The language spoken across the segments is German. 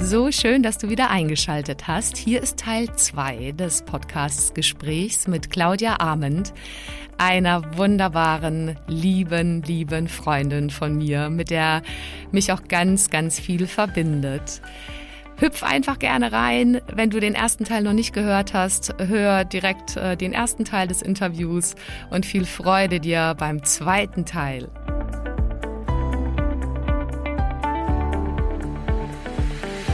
So schön, dass du wieder eingeschaltet hast. Hier ist Teil 2 des Podcasts Gesprächs mit Claudia Ahmed, einer wunderbaren, lieben, lieben Freundin von mir, mit der mich auch ganz, ganz viel verbindet. Hüpf einfach gerne rein. Wenn du den ersten Teil noch nicht gehört hast, hör direkt äh, den ersten Teil des Interviews und viel Freude dir beim zweiten Teil.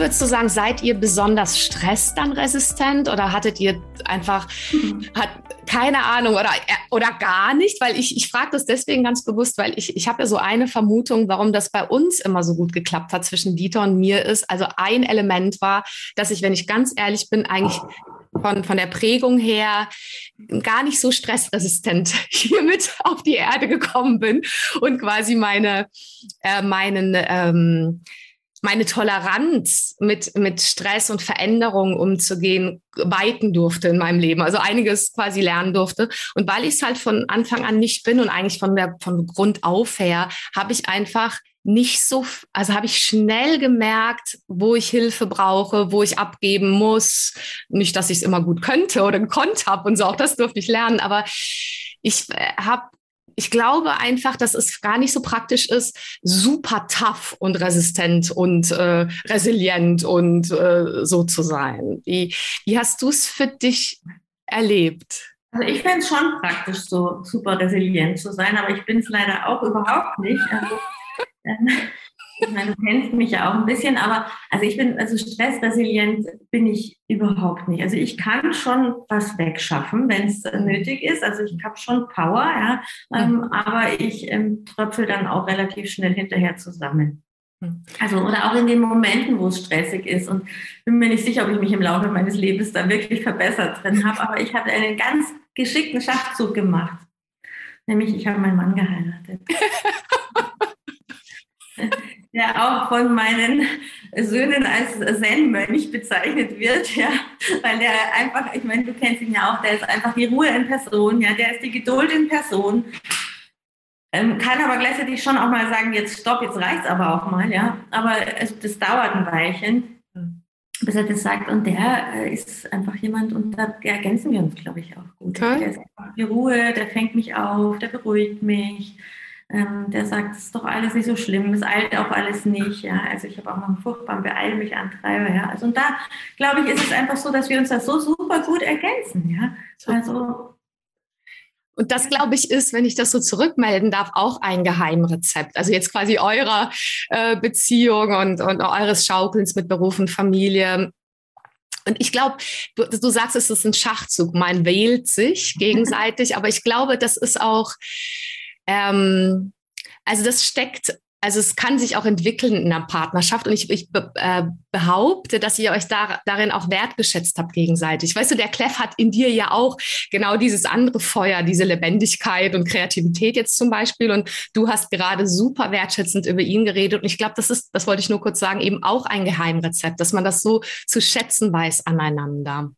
Würdest du sagen, seid ihr besonders Stress dann resistent oder hattet ihr einfach, hat, keine Ahnung oder, oder gar nicht? Weil ich, ich frage das deswegen ganz bewusst, weil ich, ich habe ja so eine Vermutung, warum das bei uns immer so gut geklappt hat zwischen Dieter und mir ist. Also ein Element war, dass ich, wenn ich ganz ehrlich bin, eigentlich von, von der Prägung her gar nicht so stressresistent hier mit auf die Erde gekommen bin und quasi meine, äh, meinen, ähm, meine Toleranz mit, mit Stress und Veränderungen umzugehen weiten durfte in meinem Leben. Also einiges quasi lernen durfte. Und weil ich es halt von Anfang an nicht bin und eigentlich von der, von Grund auf her, habe ich einfach nicht so, also habe ich schnell gemerkt, wo ich Hilfe brauche, wo ich abgeben muss. Nicht, dass ich es immer gut könnte oder gekonnt habe und so, auch das durfte ich lernen, aber ich äh, habe ich glaube einfach, dass es gar nicht so praktisch ist, super tough und resistent und äh, resilient und äh, so zu sein. Wie, wie hast du es für dich erlebt? Also ich finde es schon praktisch, so super resilient zu sein, aber ich bin es leider auch überhaupt nicht. Also, äh, ich meine, du kennst mich ja auch ein bisschen, aber also ich bin, also stressresilient bin ich überhaupt nicht. Also ich kann schon was wegschaffen, wenn es nötig ist. Also ich habe schon Power, ja, ähm, aber ich ähm, tröpfel dann auch relativ schnell hinterher zusammen. Hm. Also, oder auch in den Momenten, wo es stressig ist. Und bin mir nicht sicher, ob ich mich im Laufe meines Lebens da wirklich verbessert drin habe, aber ich habe einen ganz geschickten Schachzug gemacht. Nämlich, ich habe meinen Mann geheiratet. der auch von meinen Söhnen als Zen-Mönch bezeichnet wird, ja, weil der einfach, ich meine, du kennst ihn ja auch, der ist einfach die Ruhe in Person, ja, der ist die Geduld in Person, ähm, kann aber gleichzeitig schon auch mal sagen, jetzt stopp, jetzt reicht's aber auch mal, ja, aber es, das dauert ein Weilchen, bis er das sagt. Und der äh, ist einfach jemand und da ergänzen wir uns, glaube ich, auch gut. Okay. Der ist einfach die Ruhe, der fängt mich auf, der beruhigt mich, ähm, der sagt, es ist doch alles nicht so schlimm, es eilt auch alles nicht. Ja? Also ich habe auch noch einen furchtbaren Beeil mich Antreiber. Ja? Also und da, glaube ich, ist es einfach so, dass wir uns das so super gut ergänzen. Ja? Also und das, glaube ich, ist, wenn ich das so zurückmelden darf, auch ein Geheimrezept. Also jetzt quasi eurer äh, Beziehung und, und eures Schaukelns mit Beruf und Familie. Und ich glaube, du, du, sagst, es ist ein Schachzug. Man wählt sich gegenseitig, aber ich glaube, das ist auch, ähm, also das steckt, also es kann sich auch entwickeln in einer Partnerschaft und ich, ich be, äh, behaupte, dass ihr euch da, darin auch wertgeschätzt habt gegenseitig. Weißt du, der Clef hat in dir ja auch genau dieses andere Feuer, diese Lebendigkeit und Kreativität jetzt zum Beispiel und du hast gerade super wertschätzend über ihn geredet und ich glaube, das ist, das wollte ich nur kurz sagen, eben auch ein Geheimrezept, dass man das so zu schätzen weiß aneinander.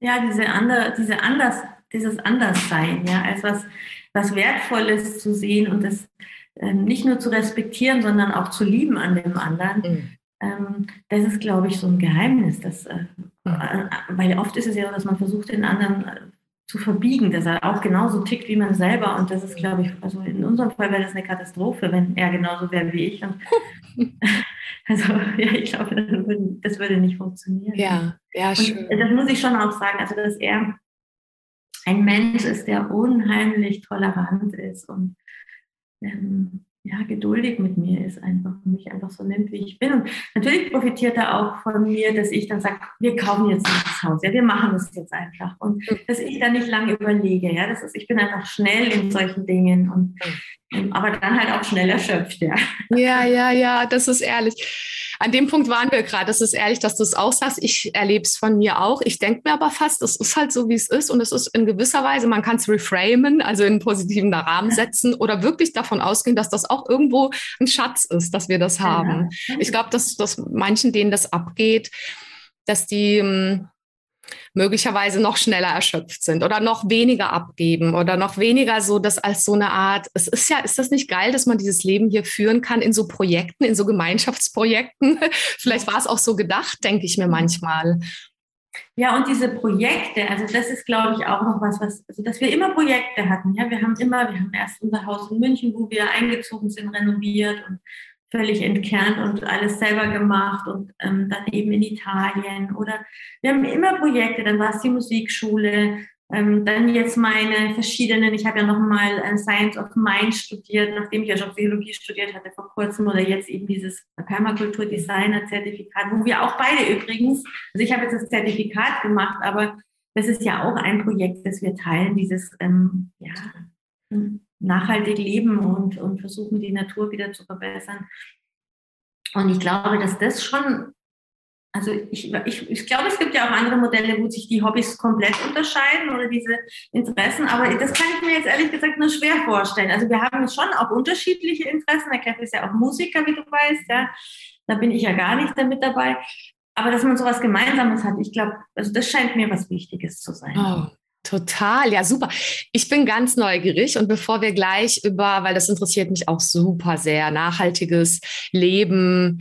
Ja, diese andere, diese anders, dieses Anderssein, ja, als was was Wertvolles zu sehen und das ähm, nicht nur zu respektieren, sondern auch zu lieben an dem anderen. Mhm. Ähm, das ist, glaube ich, so ein Geheimnis. Dass, äh, mhm. äh, weil oft ist es ja, dass man versucht, den anderen äh, zu verbiegen, dass er auch genauso tickt wie man selber. Und das ist, glaube ich, also in unserem Fall wäre das eine Katastrophe, wenn er genauso wäre wie ich. Und also ja, ich glaube, das würde nicht funktionieren. Ja, ja, schön. Und das muss ich schon auch sagen, also dass er ein Mensch ist, der unheimlich tolerant ist und ähm, ja, geduldig mit mir ist einfach und mich einfach so nimmt, wie ich bin. Und natürlich profitiert er auch von mir, dass ich dann sage, wir kaufen jetzt das Haus, ja, wir machen das jetzt einfach. Und dass ich da nicht lange überlege, ja, das ist, ich bin einfach schnell in solchen Dingen und ähm, aber dann halt auch schnell erschöpft, ja. Ja, ja, ja, das ist ehrlich an dem Punkt waren wir gerade. Das ist ehrlich, dass du es auch sagst. Ich erlebe es von mir auch. Ich denke mir aber fast, es ist halt so, wie es ist. Und es ist in gewisser Weise, man kann es reframen, also in einen positiven Rahmen setzen oder wirklich davon ausgehen, dass das auch irgendwo ein Schatz ist, dass wir das haben. Ich glaube, dass, dass manchen, denen das abgeht, dass die hm, möglicherweise noch schneller erschöpft sind oder noch weniger abgeben oder noch weniger so das als so eine Art, es ist ja, ist das nicht geil, dass man dieses Leben hier führen kann in so Projekten, in so Gemeinschaftsprojekten? Vielleicht war es auch so gedacht, denke ich mir manchmal. Ja, und diese Projekte, also das ist, glaube ich, auch noch was, was, also dass wir immer Projekte hatten. Ja, wir haben immer, wir haben erst unser Haus in München, wo wir eingezogen sind, renoviert und völlig entkernt und alles selber gemacht und ähm, dann eben in Italien. Oder wir haben immer Projekte, dann war es die Musikschule, ähm, dann jetzt meine verschiedenen, ich habe ja nochmal äh, Science of Mind studiert, nachdem ich ja schon Psychologie studiert hatte vor kurzem. Oder jetzt eben dieses Permakultur-Designer-Zertifikat, wo wir auch beide übrigens, also ich habe jetzt das Zertifikat gemacht, aber das ist ja auch ein Projekt, das wir teilen, dieses, ähm, ja, nachhaltig leben und, und versuchen, die Natur wieder zu verbessern. Und ich glaube, dass das schon, also ich, ich, ich glaube, es gibt ja auch andere Modelle, wo sich die Hobbys komplett unterscheiden oder diese Interessen, aber das kann ich mir jetzt ehrlich gesagt nur schwer vorstellen. Also wir haben schon auch unterschiedliche Interessen. Der Kev ist ja auch Musiker, wie du weißt, ja. Da bin ich ja gar nicht damit dabei. Aber dass man sowas Gemeinsames hat, ich glaube, also das scheint mir was Wichtiges zu sein. Oh, Total, ja, super. Ich bin ganz neugierig und bevor wir gleich über, weil das interessiert mich auch super sehr, nachhaltiges Leben,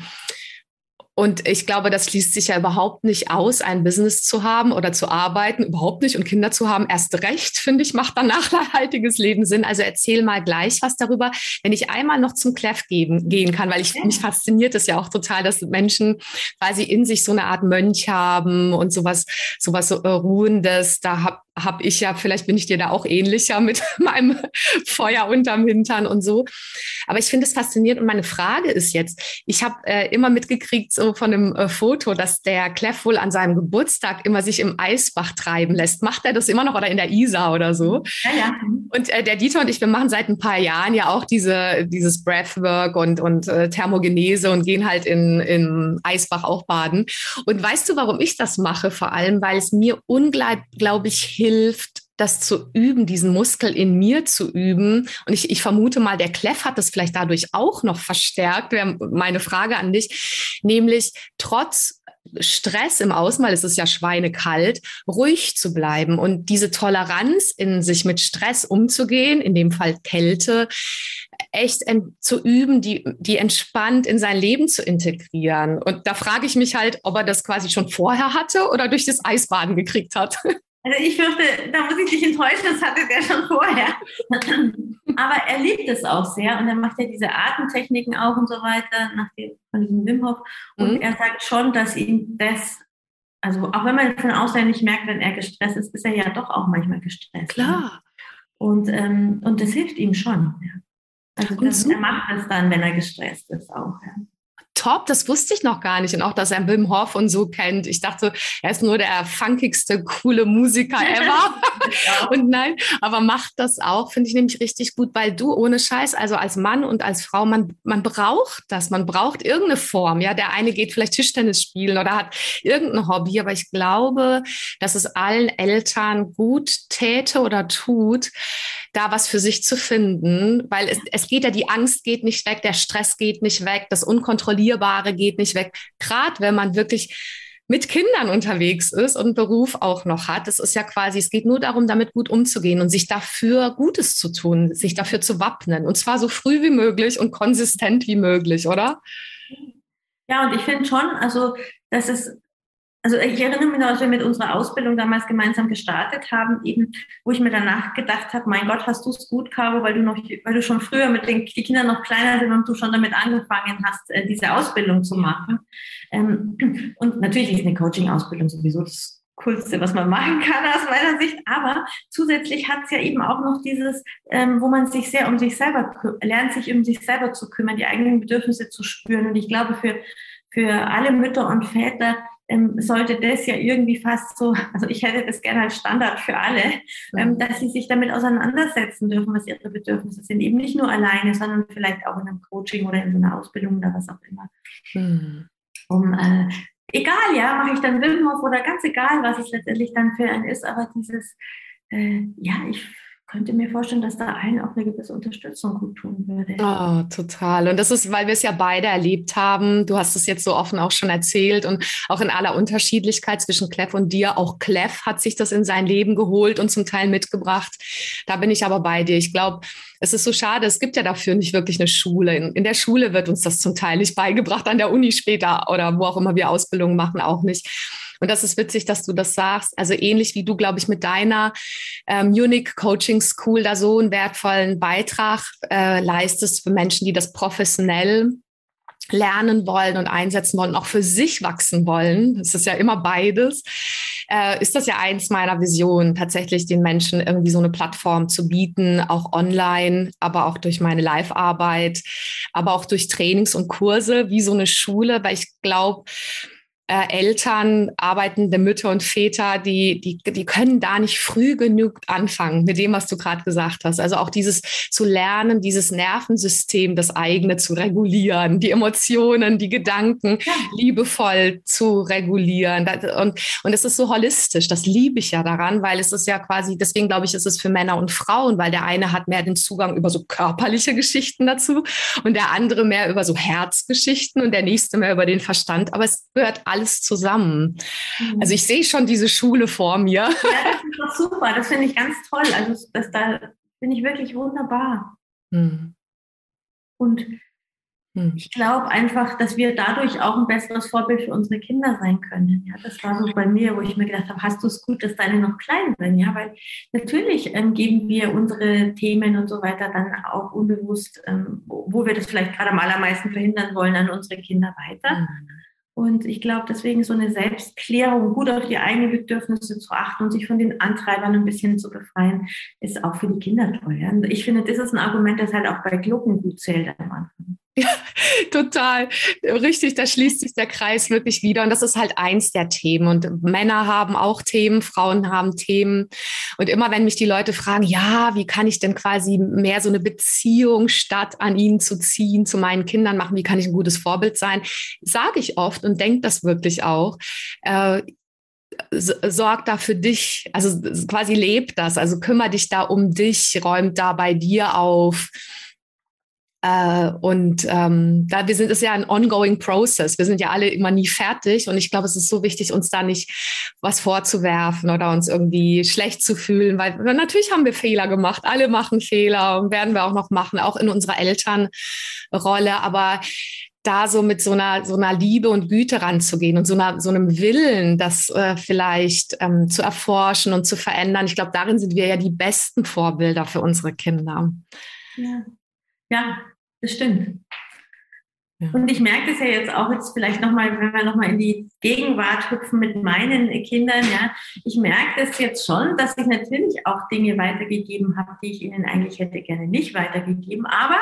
und ich glaube, das schließt sich ja überhaupt nicht aus, ein Business zu haben oder zu arbeiten, überhaupt nicht. Und Kinder zu haben, erst recht, finde ich, macht dann nachhaltiges Leben Sinn. Also erzähl mal gleich was darüber, wenn ich einmal noch zum Clef geben, gehen kann, weil ich, mich fasziniert es ja auch total, dass Menschen quasi in sich so eine Art Mönch haben und sowas, sowas so Ruhendes. Da habe habe ich ja, vielleicht bin ich dir da auch ähnlicher mit meinem Feuer unterm Hintern und so. Aber ich finde es faszinierend und meine Frage ist jetzt, ich habe äh, immer mitgekriegt so von einem äh, Foto, dass der Clef wohl an seinem Geburtstag immer sich im Eisbach treiben lässt. Macht er das immer noch oder in der Isar oder so? Ja, ja. Und äh, der Dieter und ich, wir machen seit ein paar Jahren ja auch diese, dieses Breathwork und, und äh, Thermogenese und gehen halt in, in Eisbach auch baden. Und weißt du, warum ich das mache? Vor allem, weil es mir unglaublich hilft, das zu üben, diesen Muskel in mir zu üben. Und ich, ich vermute mal, der Clef hat das vielleicht dadurch auch noch verstärkt, wäre meine Frage an dich, nämlich trotz Stress im weil es ist ja schweinekalt, ruhig zu bleiben und diese Toleranz in sich mit Stress umzugehen, in dem Fall Kälte, echt zu üben, die, die entspannt in sein Leben zu integrieren. Und da frage ich mich halt, ob er das quasi schon vorher hatte oder durch das Eisbaden gekriegt hat. Also ich fürchte, da muss ich dich enttäuschen, das hatte der schon vorher. Aber er liebt es auch sehr und er macht ja diese Atemtechniken auch und so weiter nach dem, von diesem Wim Hof. Und mhm. er sagt schon, dass ihm das, also auch wenn man von außen nicht merkt, wenn er gestresst ist, ist er ja doch auch manchmal gestresst. Klar. Und, ähm, und das hilft ihm schon. Ja. Also das, er macht das dann, wenn er gestresst ist auch. Ja top, das wusste ich noch gar nicht. Und auch, dass er Wim Hof und so kennt. Ich dachte, er ist nur der funkigste, coole Musiker ever. ja. Und nein, aber macht das auch, finde ich nämlich richtig gut, weil du ohne Scheiß, also als Mann und als Frau, man, man braucht das, man braucht irgendeine Form. Ja, der eine geht vielleicht Tischtennis spielen oder hat irgendein Hobby, aber ich glaube, dass es allen Eltern gut täte oder tut, da was für sich zu finden, weil es, es geht ja, die Angst geht nicht weg, der Stress geht nicht weg, das Unkontrollierbare geht nicht weg. Gerade wenn man wirklich mit Kindern unterwegs ist und Beruf auch noch hat. Es ist ja quasi, es geht nur darum, damit gut umzugehen und sich dafür Gutes zu tun, sich dafür zu wappnen. Und zwar so früh wie möglich und konsistent wie möglich, oder? Ja, und ich finde schon, also, dass es also ich erinnere mich noch, als wir mit unserer Ausbildung damals gemeinsam gestartet haben, eben, wo ich mir danach gedacht habe, mein Gott, hast du es gut, Caro, weil du noch, weil du schon früher mit den die Kinder noch kleiner sind und du schon damit angefangen hast, äh, diese Ausbildung zu machen. Ähm, und natürlich ist eine Coaching-Ausbildung sowieso das Coolste, was man machen kann aus meiner Sicht. Aber zusätzlich hat es ja eben auch noch dieses, ähm, wo man sich sehr um sich selber lernt, sich um sich selber zu kümmern, die eigenen Bedürfnisse zu spüren. Und ich glaube, für, für alle Mütter und Väter sollte das ja irgendwie fast so, also ich hätte das gerne als Standard für alle, ähm, dass sie sich damit auseinandersetzen dürfen, was ihre Bedürfnisse sind. Eben nicht nur alleine, sondern vielleicht auch in einem Coaching oder in so einer Ausbildung oder was auch immer. Hm. Um, äh, egal, ja, mache ich dann Wim Hof oder ganz egal, was es letztendlich dann für einen ist, aber dieses, äh, ja, ich könnte mir vorstellen, dass da allen auch eine gewisse Unterstützung gut tun würde. Oh, total. Und das ist, weil wir es ja beide erlebt haben. Du hast es jetzt so offen auch schon erzählt und auch in aller Unterschiedlichkeit zwischen Clef und dir. Auch Clef hat sich das in sein Leben geholt und zum Teil mitgebracht. Da bin ich aber bei dir. Ich glaube, es ist so schade, es gibt ja dafür nicht wirklich eine Schule. In, in, der Schule wird uns das zum Teil nicht beigebracht, an der Uni später oder wo auch immer wir Ausbildung machen, auch nicht. Und das ist witzig, dass du das sagst. Also ähnlich wie du, glaube ich, mit deiner ähm, Unique Coaching School da so einen wertvollen Beitrag äh, leistest für Menschen, die das professionell lernen wollen und einsetzen wollen, auch für sich wachsen wollen. Das ist ja immer beides. Äh, ist das ja eins meiner Visionen, tatsächlich den Menschen irgendwie so eine Plattform zu bieten, auch online, aber auch durch meine Live-Arbeit, aber auch durch Trainings und Kurse, wie so eine Schule, weil ich glaube, äh, Eltern, arbeitende Mütter und Väter, die, die, die können da nicht früh genug anfangen mit dem, was du gerade gesagt hast. Also auch dieses zu lernen, dieses Nervensystem, das eigene zu regulieren, die Emotionen, die Gedanken ja. liebevoll zu regulieren. Und, und es ist so holistisch, das liebe ich ja daran, weil es ist ja quasi, deswegen glaube ich, ist es für Männer und Frauen, weil der eine hat mehr den Zugang über so körperliche Geschichten dazu und der andere mehr über so Herzgeschichten und der nächste mehr über den Verstand. Aber es gehört alles alles zusammen. Mhm. Also ich sehe schon diese Schule vor mir. Ja, das ist doch super. Das finde ich ganz toll. Also das, da finde ich wirklich wunderbar. Mhm. Und mhm. ich glaube einfach, dass wir dadurch auch ein besseres Vorbild für unsere Kinder sein können. Ja, das war so bei mir, wo ich mir gedacht habe, hast du es gut, dass deine noch klein sind? Ja, weil natürlich ähm, geben wir unsere Themen und so weiter dann auch unbewusst, ähm, wo, wo, wir das vielleicht gerade am allermeisten verhindern wollen, an unsere Kinder weiter. Mhm. Und ich glaube, deswegen so eine Selbstklärung, gut auf die eigenen Bedürfnisse zu achten und sich von den Antreibern ein bisschen zu befreien, ist auch für die Kinder toll. Ja? Ich finde, das ist ein Argument, das halt auch bei Glucken gut zählt am Anfang. Ja, total. Richtig, da schließt sich der Kreis wirklich wieder. Und das ist halt eins der Themen. Und Männer haben auch Themen, Frauen haben Themen. Und immer wenn mich die Leute fragen, ja, wie kann ich denn quasi mehr so eine Beziehung statt an ihnen zu ziehen, zu meinen Kindern machen, wie kann ich ein gutes Vorbild sein, sage ich oft und denke das wirklich auch. Äh, sorg da für dich, also quasi lebt das, also kümmere dich da um dich, räumt da bei dir auf äh, und ähm, da wir sind es ja ein ongoing process. Wir sind ja alle immer nie fertig und ich glaube, es ist so wichtig, uns da nicht was vorzuwerfen oder uns irgendwie schlecht zu fühlen, weil natürlich haben wir Fehler gemacht. Alle machen Fehler und werden wir auch noch machen, auch in unserer Elternrolle. Aber da so mit so einer so einer Liebe und Güte ranzugehen und so einer so einem Willen, das äh, vielleicht ähm, zu erforschen und zu verändern. Ich glaube, darin sind wir ja die besten Vorbilder für unsere Kinder. Ja. Ja, das stimmt. Ja. Und ich merke das ja jetzt auch jetzt vielleicht nochmal, wenn wir nochmal in die Gegenwart hüpfen mit meinen Kindern, ja, ich merke das jetzt schon, dass ich natürlich auch Dinge weitergegeben habe, die ich ihnen eigentlich hätte gerne nicht weitergegeben. Aber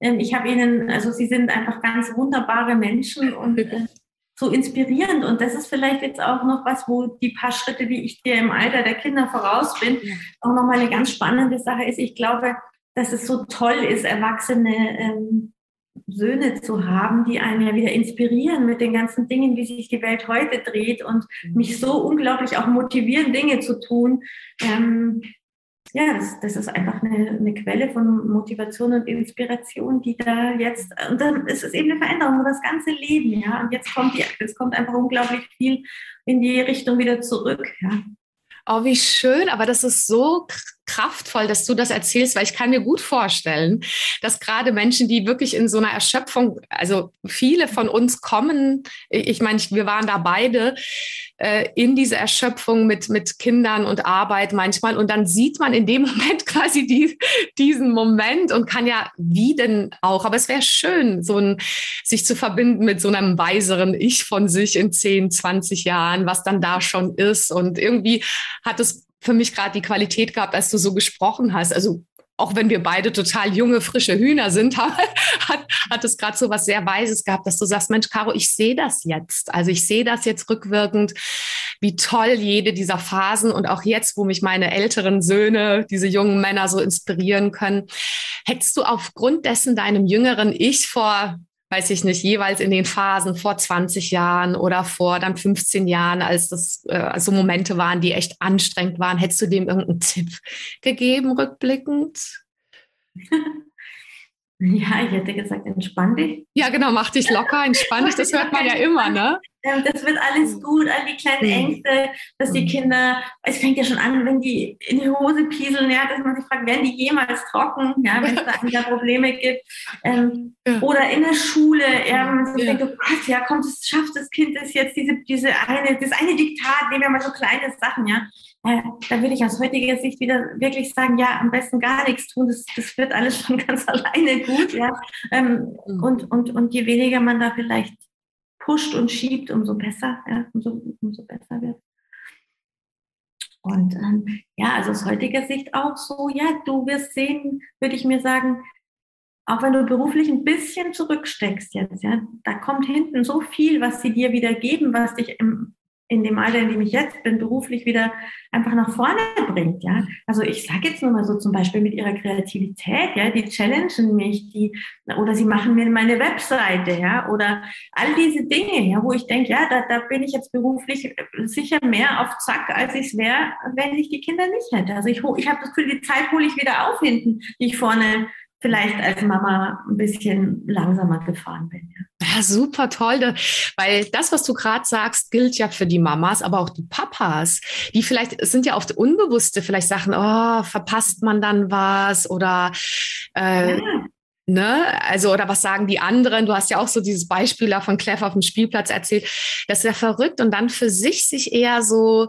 ähm, ich habe ihnen, also sie sind einfach ganz wunderbare Menschen und äh, so inspirierend. Und das ist vielleicht jetzt auch noch was, wo die paar Schritte, wie ich dir im Alter der Kinder voraus bin, auch nochmal eine ganz spannende Sache ist. Ich glaube, dass es so toll ist, erwachsene ähm, Söhne zu haben, die einen ja wieder inspirieren mit den ganzen Dingen, wie sich die Welt heute dreht und mhm. mich so unglaublich auch motivieren, Dinge zu tun. Ähm, ja, das, das ist einfach eine, eine, Quelle von Motivation und Inspiration, die da jetzt, und dann ist es eben eine Veränderung über das ganze Leben, ja. Und jetzt kommt die, es kommt einfach unglaublich viel in die Richtung wieder zurück, ja. Oh, wie schön, aber das ist so kraftvoll, dass du das erzählst, weil ich kann mir gut vorstellen, dass gerade Menschen, die wirklich in so einer Erschöpfung, also viele von uns kommen, ich meine, wir waren da beide äh, in diese Erschöpfung mit, mit Kindern und Arbeit manchmal. Und dann sieht man in dem Moment quasi die, diesen Moment und kann ja, wie denn auch, aber es wäre schön, so ein, sich zu verbinden mit so einem weiseren Ich von sich in 10, 20 Jahren, was dann da schon ist. Und irgendwie hat es für mich gerade die Qualität gehabt, als du so gesprochen hast. Also auch wenn wir beide total junge, frische Hühner sind, hat, hat es gerade so was sehr Weises gehabt, dass du sagst, Mensch, Caro, ich sehe das jetzt. Also ich sehe das jetzt rückwirkend, wie toll jede dieser Phasen und auch jetzt, wo mich meine älteren Söhne, diese jungen Männer so inspirieren können. Hättest du aufgrund dessen deinem jüngeren Ich vor weiß ich nicht, jeweils in den Phasen vor 20 Jahren oder vor dann 15 Jahren, als das äh, so Momente waren, die echt anstrengend waren, hättest du dem irgendeinen Tipp gegeben, rückblickend? Ja, ich hätte gesagt, entspann dich. Ja, genau, mach dich locker, entspann dich, das hört man ja immer, ne? Das wird alles gut, all die kleinen Ängste, dass die Kinder, es fängt ja schon an, wenn die in die Hose pieseln, ja, dass man sich fragt, werden die jemals trocken, ja, wenn es da wieder Probleme gibt. Ähm, ja. Oder in der Schule, ja, wenn man sich ja. denkt, oh Gott, ja, kommt, es schafft das Kind das jetzt, diese, diese eine, das eine Diktat, nehmen wir mal so kleine Sachen, ja äh, da würde ich aus heutiger Sicht wieder wirklich sagen, ja, am besten gar nichts tun, das, das wird alles schon ganz alleine gut, ja. Ähm, mhm. und, und, und je weniger man da vielleicht pusht und schiebt, umso besser, ja, umso, umso besser wird. Und ähm, ja, also aus heutiger Sicht auch so, ja, du wirst sehen, würde ich mir sagen, auch wenn du beruflich ein bisschen zurücksteckst jetzt, ja, da kommt hinten so viel, was sie dir wieder geben, was dich im in dem Alter, in dem ich jetzt bin, beruflich wieder einfach nach vorne bringt, ja. Also ich sage jetzt nur mal so zum Beispiel mit ihrer Kreativität, ja, die challengen mich, die, oder sie machen mir meine Webseite, ja, oder all diese Dinge, ja, wo ich denke, ja, da, da bin ich jetzt beruflich sicher mehr auf Zack, als ich es wäre, wenn ich die Kinder nicht hätte. Also ich, ich habe das Gefühl, die Zeit hole ich wieder auf hinten, die ich vorne vielleicht als Mama ein bisschen langsamer gefahren bin. Ja, ja super toll, weil das, was du gerade sagst, gilt ja für die Mamas, aber auch die Papas, die vielleicht es sind ja oft unbewusste vielleicht Sachen, oh, verpasst man dann was oder äh, ja. Ne? Also, oder was sagen die anderen? Du hast ja auch so dieses Beispiel da von Clever auf dem Spielplatz erzählt. Das ist ja verrückt und dann für sich sich eher so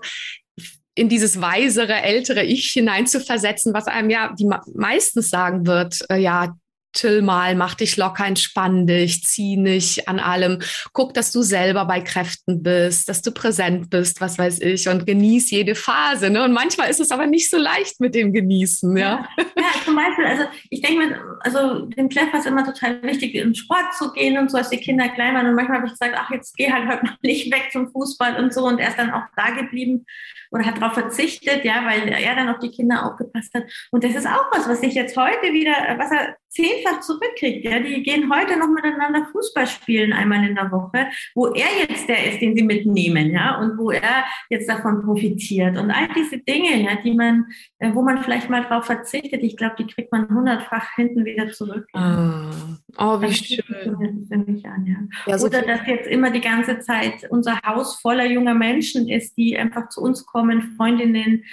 in dieses weisere, ältere Ich hineinzuversetzen, was einem ja die meistens sagen wird, äh, ja, chill mal, mach dich locker, entspann dich, zieh nicht an allem. Guck, dass du selber bei Kräften bist, dass du präsent bist, was weiß ich, und genieß jede Phase. Ne? Und manchmal ist es aber nicht so leicht mit dem Genießen. Ja, ja, ja zum Beispiel, also ich denke mir, also dem Kleff war es immer total wichtig, in Sport zu gehen und so, als die Kinder klein waren. Und manchmal habe ich gesagt, ach, jetzt geh halt heute noch nicht weg zum Fußball und so. Und er ist dann auch da geblieben oder hat darauf verzichtet, ja, weil er dann auf die Kinder aufgepasst hat. Und das ist auch was, was ich jetzt heute wieder, was er zehnfach zurückkriegt. Ja, die gehen heute noch miteinander Fußball spielen einmal in der Woche, wo er jetzt der ist, den sie mitnehmen, ja, und wo er jetzt davon profitiert. Und all diese Dinge, ja, die man, äh, wo man vielleicht mal drauf verzichtet, ich glaube, die kriegt man hundertfach hinten wieder zurück. Ja. Oh, wie das schön. An, ja. ja so Oder dass jetzt immer die ganze Zeit unser Haus voller junger Menschen ist, die einfach zu uns kommen, Freundinnen,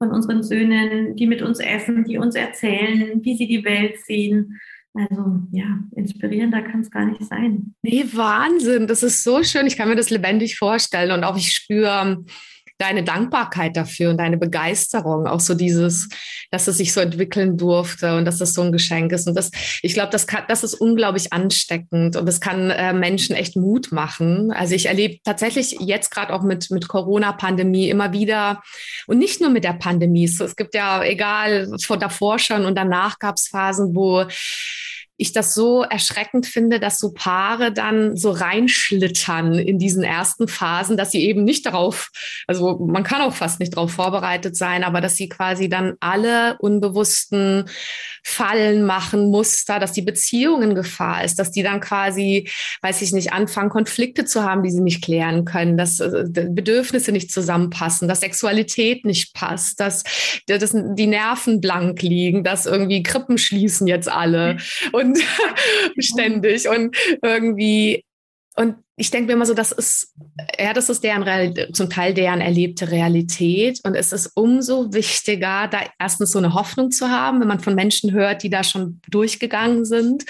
von unseren Söhnen, die mit uns essen, die uns erzählen, wie sie die Welt sehen. Also ja, inspirierender kann es gar nicht sein. Nee, Wahnsinn. Das ist so schön. Ich kann mir das lebendig vorstellen. Und auch ich spüre, deine Dankbarkeit dafür und deine Begeisterung, auch so dieses, dass es sich so entwickeln durfte und dass das so ein Geschenk ist. Und das, ich glaube, das kann, das ist unglaublich ansteckend und das kann äh, Menschen echt Mut machen. Also ich erlebe tatsächlich jetzt gerade auch mit, mit Corona-Pandemie immer wieder und nicht nur mit der Pandemie. Es, gibt ja, egal, vor davor schon und danach gab es Phasen, wo ich das so erschreckend finde, dass so Paare dann so reinschlittern in diesen ersten Phasen, dass sie eben nicht darauf, also man kann auch fast nicht darauf vorbereitet sein, aber dass sie quasi dann alle unbewussten Fallen machen, Muster, dass die Beziehung in Gefahr ist, dass die dann quasi, weiß ich nicht, anfangen, Konflikte zu haben, die sie nicht klären können, dass äh, Bedürfnisse nicht zusammenpassen, dass Sexualität nicht passt, dass, dass die Nerven blank liegen, dass irgendwie Krippen schließen jetzt alle. Und und ständig und irgendwie und ich denke mir immer so, das ist, ja, das ist deren Real, zum Teil deren erlebte Realität. Und es ist umso wichtiger, da erstens so eine Hoffnung zu haben, wenn man von Menschen hört, die da schon durchgegangen sind.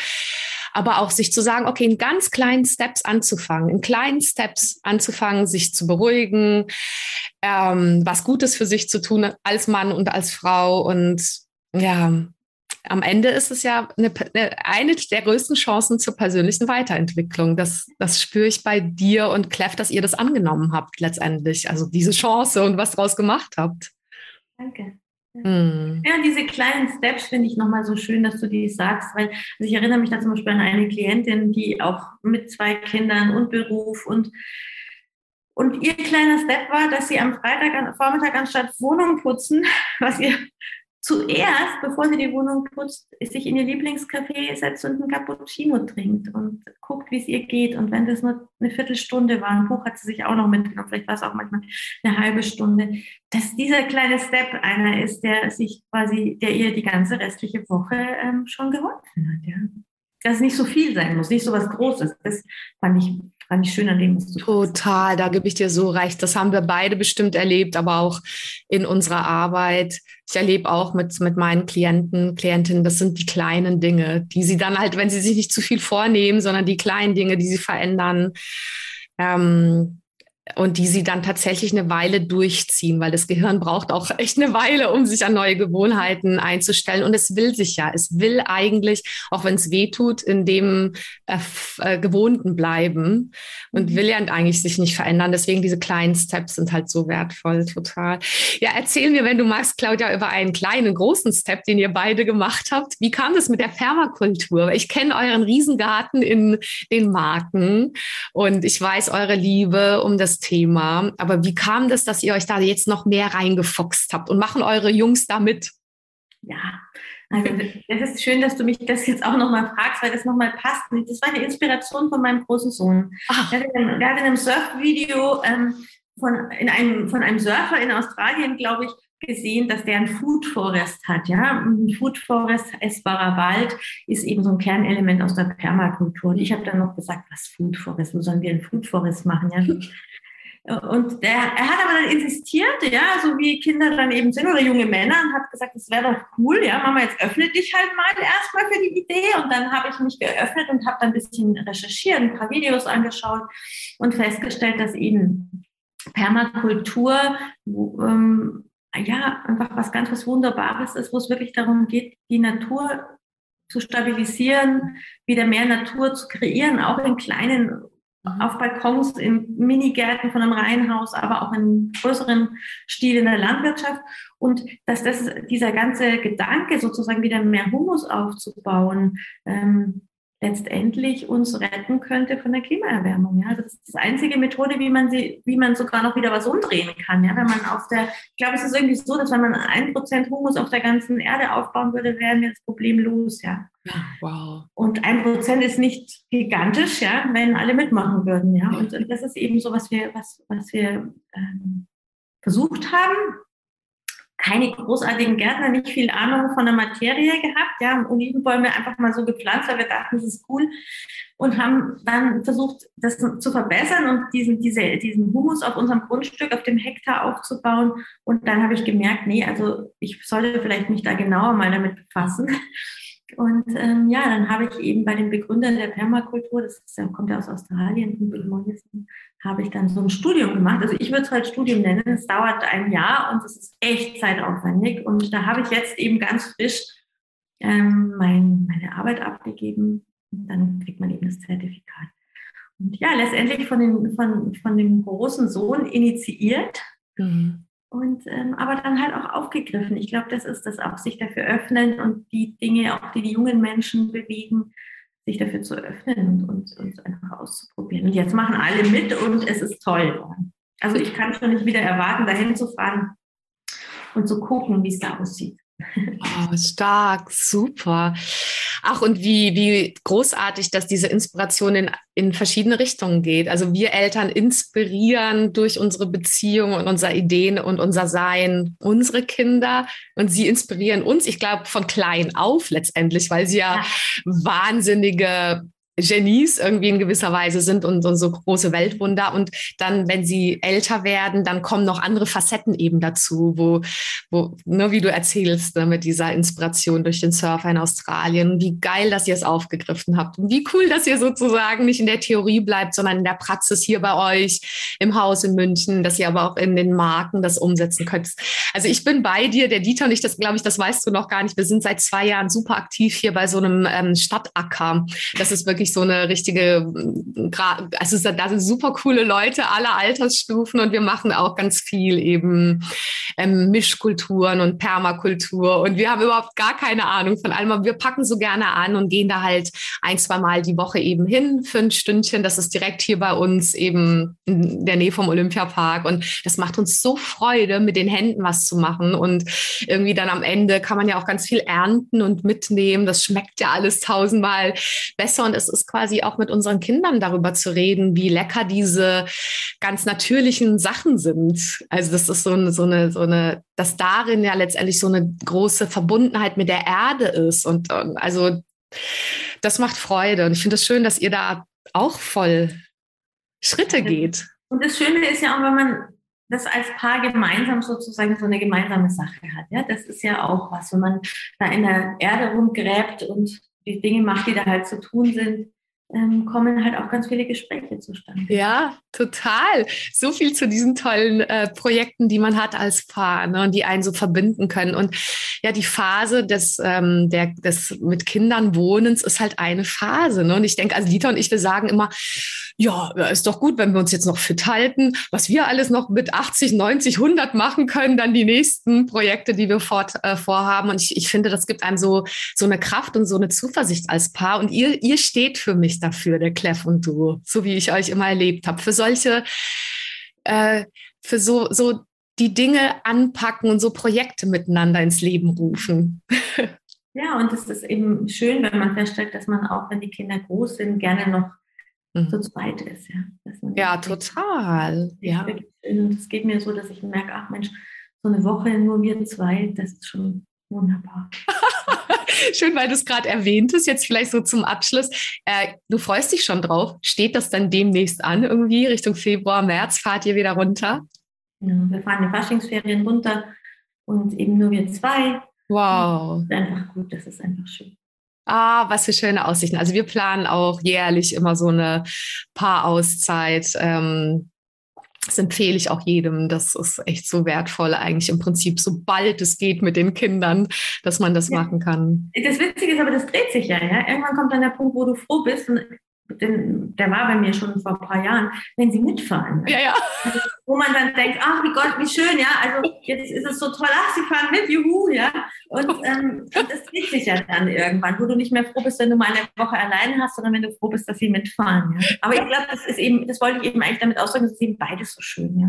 Aber auch sich zu sagen, okay, in ganz kleinen Steps anzufangen, in kleinen Steps anzufangen, sich zu beruhigen, ähm, was Gutes für sich zu tun als Mann und als Frau und ja, am Ende ist es ja eine, eine der größten Chancen zur persönlichen Weiterentwicklung. Das, das spüre ich bei dir und Clef, dass ihr das angenommen habt letztendlich. Also diese Chance und was daraus gemacht habt. Danke. Hm. Ja, diese kleinen Steps finde ich nochmal so schön, dass du die sagst, weil also ich erinnere mich da zum Beispiel an eine Klientin, die auch mit zwei Kindern und Beruf und und ihr kleiner Step war, dass sie am Freitag Vormittag anstatt Wohnung putzen, was ihr zuerst, bevor sie die Wohnung putzt, sich in ihr Lieblingscafé setzt und ein Cappuccino trinkt und guckt, wie es ihr geht. Und wenn das nur eine Viertelstunde war, ein Buch hat sie sich auch noch mitgenommen, vielleicht war es auch manchmal eine halbe Stunde, dass dieser kleine Step einer ist, der sich quasi, der ihr die ganze restliche Woche ähm, schon geholfen hat. Ja. Dass es nicht so viel sein muss, nicht so was Großes. Das fand ich fand ich schön an dem, was du Total, da gebe ich dir so recht. Das haben wir beide bestimmt erlebt, aber auch in unserer Arbeit. Ich erlebe auch mit, mit meinen Klienten, Klientinnen, das sind die kleinen Dinge, die sie dann halt, wenn sie sich nicht zu viel vornehmen, sondern die kleinen Dinge, die sie verändern. Ähm, und die sie dann tatsächlich eine Weile durchziehen, weil das Gehirn braucht auch echt eine Weile, um sich an neue Gewohnheiten einzustellen. Und es will sich ja, es will eigentlich, auch wenn es weh tut, in dem äh, äh, Gewohnten bleiben und mhm. will ja eigentlich sich nicht verändern. Deswegen diese kleinen Steps sind halt so wertvoll, total. Ja, erzähl mir, wenn du magst, Claudia, über einen kleinen, großen Step, den ihr beide gemacht habt. Wie kam das mit der Permakultur? Ich kenne euren Riesengarten in den Marken und ich weiß eure Liebe um das Thema. Aber wie kam das, dass ihr euch da jetzt noch mehr reingefuchst habt und machen eure Jungs da mit? Ja, also es ist schön, dass du mich das jetzt auch nochmal fragst, weil das nochmal passt. Das war eine Inspiration von meinem großen Sohn. In, der hat in einem Surfvideo ähm, von, in einem, von einem Surfer in Australien, glaube ich, gesehen, dass der ein Food Forest hat. Ja, ein Food Forest, essbarer Wald, ist eben so ein Kernelement aus der Permakultur. Und ich habe dann noch gesagt, was Food Forest? Wo sollen wir ein Food Forest machen? Ja, Und der, er hat aber dann insistiert, ja, so wie Kinder dann eben sind oder junge Männer, und hat gesagt, das wäre doch cool, ja, Mama, jetzt öffne dich halt mal erstmal für die Idee. Und dann habe ich mich geöffnet und habe dann ein bisschen recherchiert, ein paar Videos angeschaut und festgestellt, dass eben Permakultur, ähm, ja, einfach was ganz was Wunderbares ist, wo es wirklich darum geht, die Natur zu stabilisieren, wieder mehr Natur zu kreieren, auch in kleinen. Auf Balkons, in Minigärten von einem Reihenhaus, aber auch in größeren Stil in der Landwirtschaft. Und dass das, dieser ganze Gedanke, sozusagen wieder mehr Humus aufzubauen, ähm, letztendlich uns retten könnte von der Klimaerwärmung. Ja, also das ist die einzige Methode, wie man sie, wie man sogar noch wieder was umdrehen kann. Ja, wenn man auf der, ich glaube, es ist irgendwie so, dass wenn man ein Prozent Humus auf der ganzen Erde aufbauen würde, wären wir das Problem los. Ja. ja wow. Und ein Prozent ist nicht gigantisch, ja, wenn alle mitmachen würden. Ja, und, und das ist eben so, was wir, was, was wir ähm, versucht haben keine großartigen Gärtner, nicht viel Ahnung von der Materie gehabt. Ja, haben Olivenbäume einfach mal so gepflanzt, weil wir dachten, das ist cool. Und haben dann versucht, das zu verbessern und diesen, diese, diesen Humus auf unserem Grundstück, auf dem Hektar aufzubauen. Und dann habe ich gemerkt, nee, also ich sollte vielleicht mich da genauer mal damit befassen. Und ähm, ja, dann habe ich eben bei dem Begründer der Permakultur, das ist, kommt ja aus Australien, habe ich dann so ein Studium gemacht. Also ich würde es halt Studium nennen. Es dauert ein Jahr und es ist echt zeitaufwendig. Und da habe ich jetzt eben ganz frisch ähm, mein, meine Arbeit abgegeben. Und dann kriegt man eben das Zertifikat. Und ja, letztendlich von, den, von, von dem großen Sohn initiiert. Mhm. Und ähm, aber dann halt auch aufgegriffen. Ich glaube, das ist das auch, sich dafür öffnen und die Dinge, auch die die jungen Menschen bewegen, sich dafür zu öffnen und, und, und einfach auszuprobieren. Und jetzt machen alle mit und es ist toll. Also ich kann schon nicht wieder erwarten, dahin zu fahren und zu gucken, wie es da aussieht. Oh, stark, super. Ach, und wie, wie großartig, dass diese Inspiration in, in verschiedene Richtungen geht. Also wir Eltern inspirieren durch unsere Beziehung und unsere Ideen und unser Sein unsere Kinder und sie inspirieren uns, ich glaube, von klein auf letztendlich, weil sie ja, ja. wahnsinnige Genies irgendwie in gewisser Weise sind und, und, so große Weltwunder. Und dann, wenn sie älter werden, dann kommen noch andere Facetten eben dazu, wo, wo nur ne, wie du erzählst, ne, mit dieser Inspiration durch den Surfer in Australien. Wie geil, dass ihr es aufgegriffen habt. Und wie cool, dass ihr sozusagen nicht in der Theorie bleibt, sondern in der Praxis hier bei euch im Haus in München, dass ihr aber auch in den Marken das umsetzen könnt. Also ich bin bei dir, der Dieter und ich, das glaube ich, das weißt du noch gar nicht. Wir sind seit zwei Jahren super aktiv hier bei so einem ähm, Stadtacker. Das ist wirklich so eine richtige, also da sind super coole Leute aller Altersstufen und wir machen auch ganz viel eben ähm, Mischkulturen und Permakultur und wir haben überhaupt gar keine Ahnung von allem, aber wir packen so gerne an und gehen da halt ein, zwei Mal die Woche eben hin für ein Stündchen. Das ist direkt hier bei uns eben in der Nähe vom Olympiapark und das macht uns so Freude, mit den Händen was zu machen und irgendwie dann am Ende kann man ja auch ganz viel ernten und mitnehmen. Das schmeckt ja alles tausendmal besser und es ist quasi auch mit unseren Kindern darüber zu reden, wie lecker diese ganz natürlichen Sachen sind. Also das ist so eine, so eine, so eine, dass darin ja letztendlich so eine große Verbundenheit mit der Erde ist und, und also das macht Freude und ich finde es das schön, dass ihr da auch voll Schritte geht. Und das Schöne ist ja auch, wenn man das als Paar gemeinsam sozusagen so eine gemeinsame Sache hat. Ja, das ist ja auch was, wenn man da in der Erde rumgräbt und die Dinge macht, die da halt zu tun sind ähm, kommen halt auch ganz viele Gespräche zustande. Ja, total. So viel zu diesen tollen äh, Projekten, die man hat als Paar ne, und die einen so verbinden können. Und ja, die Phase des, ähm, der, des mit Kindern Wohnens ist halt eine Phase. Ne? Und ich denke, also Dieter und ich, wir sagen immer, ja, ist doch gut, wenn wir uns jetzt noch fit halten. Was wir alles noch mit 80, 90, 100 machen können, dann die nächsten Projekte, die wir fort, äh, vorhaben. Und ich, ich finde, das gibt einem so, so eine Kraft und so eine Zuversicht als Paar. Und ihr, ihr steht für mich dafür, der Clef und du, so wie ich euch immer erlebt habe. Für solche, äh, für so, so die Dinge anpacken und so Projekte miteinander ins Leben rufen. Ja, und es ist eben schön, wenn man feststellt, dass man auch, wenn die Kinder groß sind, gerne noch mhm. zu zweit ist. Ja, ja total. Ja. Und es geht mir so, dass ich merke, ach Mensch, so eine Woche nur wir zwei, das ist schon wunderbar. Schön, weil du es gerade erwähnt hast, jetzt vielleicht so zum Abschluss. Äh, du freust dich schon drauf. Steht das dann demnächst an, irgendwie Richtung Februar, März? Fahrt ihr wieder runter? Ja, wir fahren in Faschingsferien runter und eben nur wir zwei. Wow. Das ist einfach gut, das ist einfach schön. Ah, was für schöne Aussichten. Also wir planen auch jährlich immer so eine Paarauszeit. Ähm, das empfehle ich auch jedem. Das ist echt so wertvoll, eigentlich im Prinzip, sobald es geht mit den Kindern, dass man das ja. machen kann. Das Witzige ist aber, das dreht sich ja, ja. Irgendwann kommt dann der Punkt, wo du froh bist. Und den, der war bei mir schon vor ein paar Jahren, wenn sie mitfahren. Ja, ja. Also, wo man dann denkt, ach, wie Gott, wie schön, ja. Also jetzt ist es so toll, ach, sie fahren mit, juhu, ja. Und, ähm, das dreht sich ja dann irgendwann, wo du nicht mehr froh bist, wenn du mal eine Woche alleine hast, sondern wenn du froh bist, dass sie mitfahren. Ja? Aber ich glaube, das ist eben, das wollte ich eben eigentlich damit ausdrücken, das ist eben beides so schön, ja.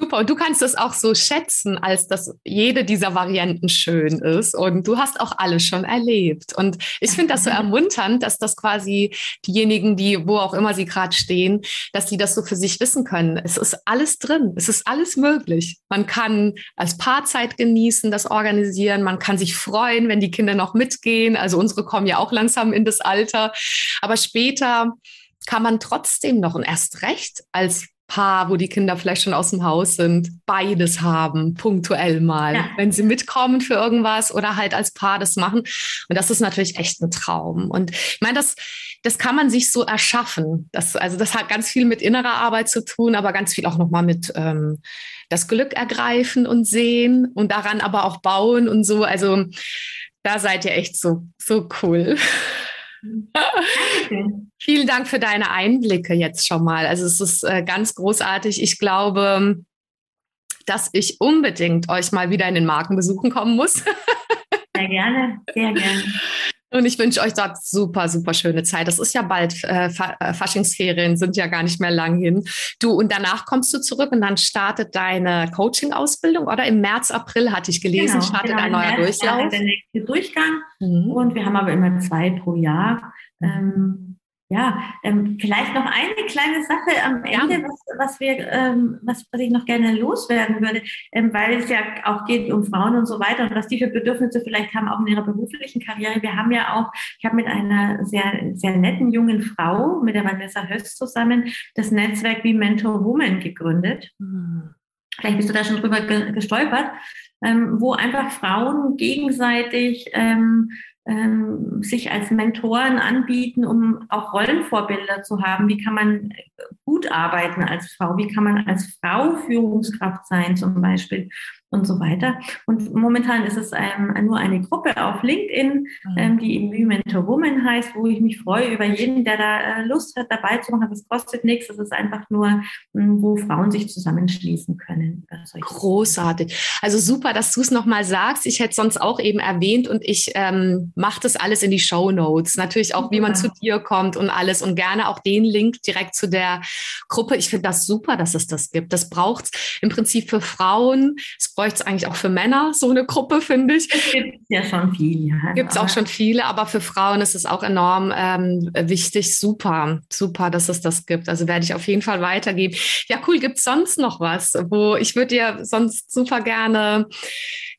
Super, und du kannst es auch so schätzen, als dass jede dieser Varianten schön ist. Und du hast auch alle schon erlebt. Und ich finde das so ermunternd, dass das quasi diejenigen, die, wo auch immer sie gerade stehen, dass sie das so für sich wissen können. Es ist alles drin, es ist alles möglich. Man kann als Paarzeit genießen, das organisieren, man kann sich freuen, wenn die Kinder noch mitgehen. Also unsere kommen ja auch langsam in das Alter. Aber später kann man trotzdem noch und erst recht als Paar, wo die Kinder vielleicht schon aus dem Haus sind, beides haben, punktuell mal, ja. wenn sie mitkommen für irgendwas oder halt als Paar das machen. Und das ist natürlich echt ein Traum. Und ich meine, das, das kann man sich so erschaffen. Das, also das hat ganz viel mit innerer Arbeit zu tun, aber ganz viel auch nochmal mit ähm, das Glück ergreifen und sehen und daran aber auch bauen und so. Also da seid ihr echt so, so cool. Vielen Dank für deine Einblicke jetzt schon mal. Also es ist äh, ganz großartig. Ich glaube, dass ich unbedingt euch mal wieder in den Marken besuchen kommen muss. Sehr gerne, sehr gerne. Und ich wünsche euch dort super, super schöne Zeit. Das ist ja bald, äh, äh, Faschingsferien sind ja gar nicht mehr lang hin. Du, und danach kommst du zurück und dann startet deine Coaching-Ausbildung, oder? Im März, April hatte ich gelesen, genau, startet genau, ein neuer März Durchlauf. Der nächste Durchgang. Mhm. Und wir haben aber immer zwei pro Jahr. Ähm, ja, ähm, vielleicht noch eine kleine Sache am Ende, was, was, wir, ähm, was, was ich noch gerne loswerden würde, ähm, weil es ja auch geht um Frauen und so weiter und was die für Bedürfnisse vielleicht haben, auch in ihrer beruflichen Karriere. Wir haben ja auch, ich habe mit einer sehr, sehr netten jungen Frau, mit der Vanessa Höst zusammen, das Netzwerk wie Mentor Woman gegründet. Mhm. Vielleicht bist du da schon drüber gestolpert, ähm, wo einfach Frauen gegenseitig ähm, ähm, sich als Mentoren anbieten, um auch Rollenvorbilder zu haben. Wie kann man gut arbeiten als Frau? Wie kann man als Frau Führungskraft sein zum Beispiel? Und so weiter. Und momentan ist es ähm, nur eine Gruppe auf LinkedIn, mhm. ähm, die eben Mentor Woman heißt, wo ich mich freue über jeden, der da äh, Lust hat, dabei zu machen. Das kostet nichts. Es ist einfach nur, ähm, wo Frauen sich zusammenschließen können. Großartig. Also super, dass du es nochmal sagst. Ich hätte sonst auch eben erwähnt und ich ähm, mache das alles in die Show Notes. Natürlich auch, wie man zu dir kommt und alles und gerne auch den Link direkt zu der Gruppe. Ich finde das super, dass es das gibt. Das braucht es im Prinzip für Frauen. Es bräuchte es eigentlich auch für Männer, so eine Gruppe, finde ich. Es gibt ja schon viele. Ja. Gibt es auch schon viele, aber für Frauen ist es auch enorm ähm, wichtig. Super, super, dass es das gibt. Also werde ich auf jeden Fall weitergeben. Ja, cool. Gibt es sonst noch was, wo ich würde dir sonst super gerne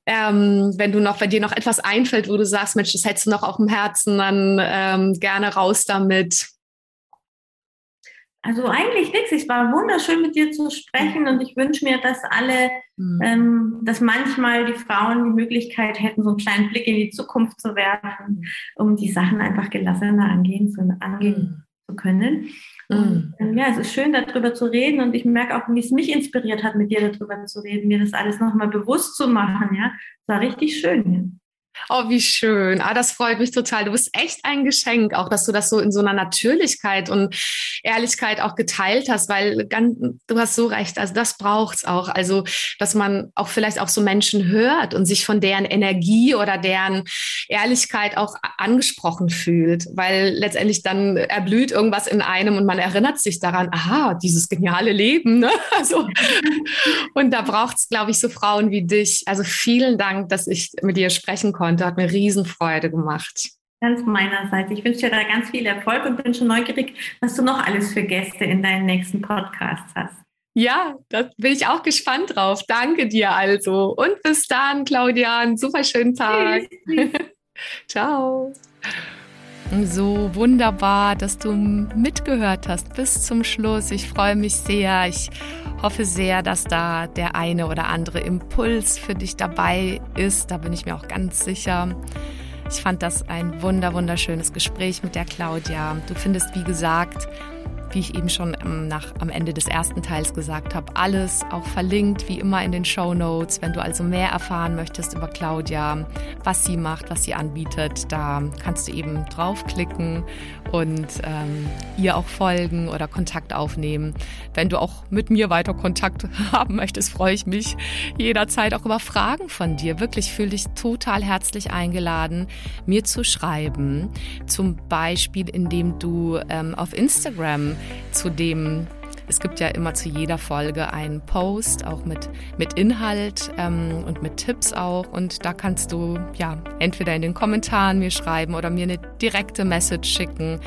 ähm, wenn du noch, wenn dir noch etwas einfällt, wo du sagst, Mensch, das hättest du noch auf dem Herzen, dann ähm, gerne raus damit. Also eigentlich nichts. Es war wunderschön mit dir zu sprechen und ich wünsche mir, dass alle, mhm. ähm, dass manchmal die Frauen die Möglichkeit hätten, so einen kleinen Blick in die Zukunft zu werfen, um die Sachen einfach gelassener angehen zu, angehen mhm. zu können. Und, ähm, ja, es ist schön, darüber zu reden und ich merke auch, wie es mich inspiriert hat, mit dir darüber zu reden, mir das alles nochmal bewusst zu machen. Ja, es war richtig schön. Oh, wie schön. Ah, das freut mich total. Du bist echt ein Geschenk, auch dass du das so in so einer Natürlichkeit und Ehrlichkeit auch geteilt hast, weil ganz, du hast so recht. Also das braucht's auch. Also, dass man auch vielleicht auch so Menschen hört und sich von deren Energie oder deren Ehrlichkeit auch angesprochen fühlt, weil letztendlich dann erblüht irgendwas in einem und man erinnert sich daran, aha, dieses geniale Leben, ne? Also, und da braucht's, glaube ich, so Frauen wie dich. Also vielen Dank, dass ich mit dir sprechen konnte konnte. Hat mir Riesenfreude gemacht. Ganz meinerseits. Ich wünsche dir da ganz viel Erfolg und bin schon neugierig, was du noch alles für Gäste in deinen nächsten Podcasts hast. Ja, da bin ich auch gespannt drauf. Danke dir also. Und bis dann, Claudia. Einen super schönen Tag. Ciao. So wunderbar, dass du mitgehört hast bis zum Schluss. Ich freue mich sehr. Ich hoffe sehr, dass da der eine oder andere Impuls für dich dabei ist. Da bin ich mir auch ganz sicher. Ich fand das ein wunder, wunderschönes Gespräch mit der Claudia. Du findest, wie gesagt, wie ich eben schon nach, am Ende des ersten Teils gesagt habe, alles auch verlinkt, wie immer in den Show Notes. Wenn du also mehr erfahren möchtest über Claudia, was sie macht, was sie anbietet, da kannst du eben draufklicken und ähm, ihr auch folgen oder Kontakt aufnehmen. Wenn du auch mit mir weiter Kontakt haben möchtest, freue ich mich jederzeit auch über Fragen von dir. Wirklich fühle dich total herzlich eingeladen, mir zu schreiben. Zum Beispiel, indem du ähm, auf Instagram zu dem es gibt ja immer zu jeder Folge einen Post, auch mit, mit Inhalt ähm, und mit Tipps auch. Und da kannst du ja entweder in den Kommentaren mir schreiben oder mir eine direkte Message schicken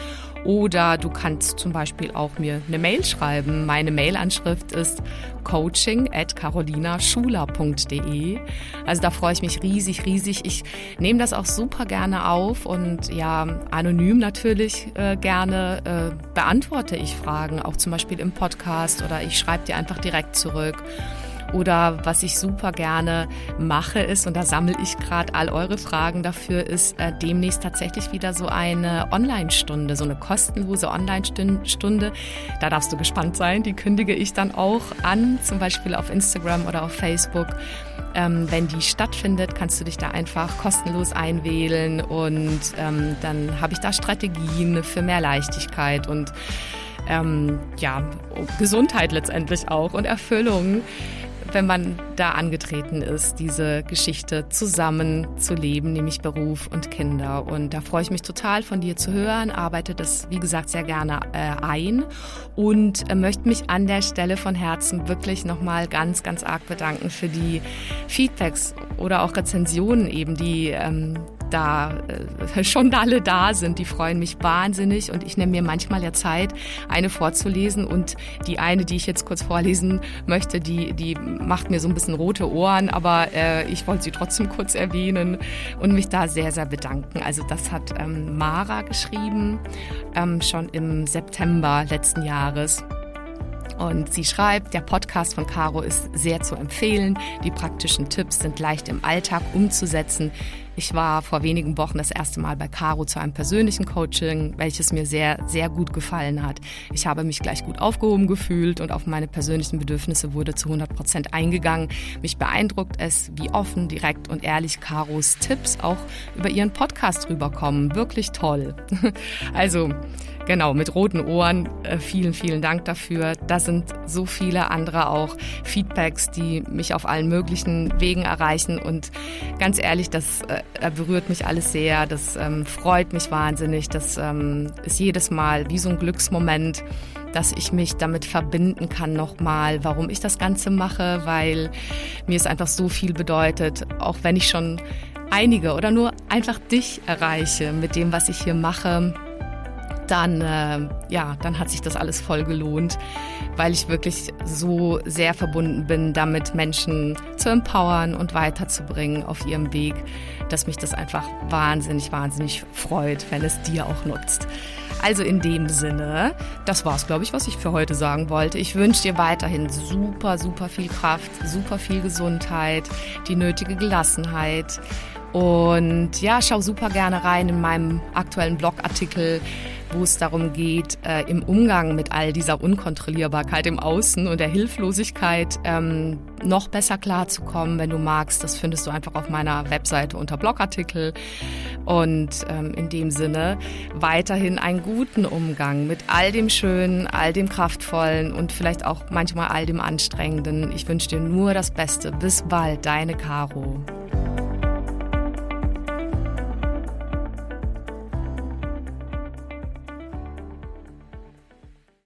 oder du kannst zum Beispiel auch mir eine Mail schreiben. Meine Mailanschrift ist coaching at carolinaschuler.de. Also da freue ich mich riesig, riesig. Ich nehme das auch super gerne auf und ja, anonym natürlich äh, gerne äh, beantworte ich Fragen, auch zum Beispiel im Podcast oder ich schreibe dir einfach direkt zurück. Oder was ich super gerne mache ist, und da sammle ich gerade all eure Fragen dafür, ist äh, demnächst tatsächlich wieder so eine Online-Stunde, so eine kostenlose Online-Stunde. Da darfst du gespannt sein. Die kündige ich dann auch an, zum Beispiel auf Instagram oder auf Facebook. Ähm, wenn die stattfindet, kannst du dich da einfach kostenlos einwählen und ähm, dann habe ich da Strategien für mehr Leichtigkeit und ähm, ja, Gesundheit letztendlich auch und Erfüllung wenn man da angetreten ist, diese Geschichte zusammen zu leben, nämlich Beruf und Kinder. Und da freue ich mich total von dir zu hören, arbeite das, wie gesagt, sehr gerne äh, ein und äh, möchte mich an der Stelle von Herzen wirklich nochmal ganz, ganz arg bedanken für die Feedbacks oder auch Rezensionen eben, die ähm, da äh, schon alle da sind. Die freuen mich wahnsinnig und ich nehme mir manchmal ja Zeit, eine vorzulesen und die eine, die ich jetzt kurz vorlesen möchte, die, die macht mir so ein bisschen rote Ohren, aber äh, ich wollte sie trotzdem kurz erwähnen und mich da sehr, sehr bedanken. Also das hat ähm, Mara geschrieben, ähm, schon im September letzten Jahres. Und sie schreibt, der Podcast von Caro ist sehr zu empfehlen. Die praktischen Tipps sind leicht im Alltag umzusetzen. Ich war vor wenigen Wochen das erste Mal bei Caro zu einem persönlichen Coaching, welches mir sehr, sehr gut gefallen hat. Ich habe mich gleich gut aufgehoben gefühlt und auf meine persönlichen Bedürfnisse wurde zu 100 Prozent eingegangen. Mich beeindruckt es, wie offen, direkt und ehrlich Caros Tipps auch über ihren Podcast rüberkommen. Wirklich toll. Also, Genau, mit roten Ohren. Äh, vielen, vielen Dank dafür. Da sind so viele andere auch Feedbacks, die mich auf allen möglichen Wegen erreichen. Und ganz ehrlich, das äh, berührt mich alles sehr. Das ähm, freut mich wahnsinnig. Das ähm, ist jedes Mal wie so ein Glücksmoment dass ich mich damit verbinden kann nochmal, warum ich das Ganze mache, weil mir es einfach so viel bedeutet, auch wenn ich schon einige oder nur einfach dich erreiche mit dem, was ich hier mache dann, äh, ja, dann hat sich das alles voll gelohnt, weil ich wirklich so sehr verbunden bin, damit Menschen zu empowern und weiterzubringen auf ihrem Weg, dass mich das einfach wahnsinnig, wahnsinnig freut, wenn es dir auch nutzt. Also in dem Sinne, das war's, glaube ich, was ich für heute sagen wollte. Ich wünsche dir weiterhin super, super viel Kraft, super viel Gesundheit, die nötige Gelassenheit. Und ja, schau super gerne rein in meinem aktuellen Blogartikel wo es darum geht, äh, im Umgang mit all dieser Unkontrollierbarkeit im Außen und der Hilflosigkeit ähm, noch besser klarzukommen, wenn du magst. Das findest du einfach auf meiner Webseite unter Blogartikel. Und ähm, in dem Sinne weiterhin einen guten Umgang mit all dem Schönen, all dem Kraftvollen und vielleicht auch manchmal all dem Anstrengenden. Ich wünsche dir nur das Beste. Bis bald, deine Caro.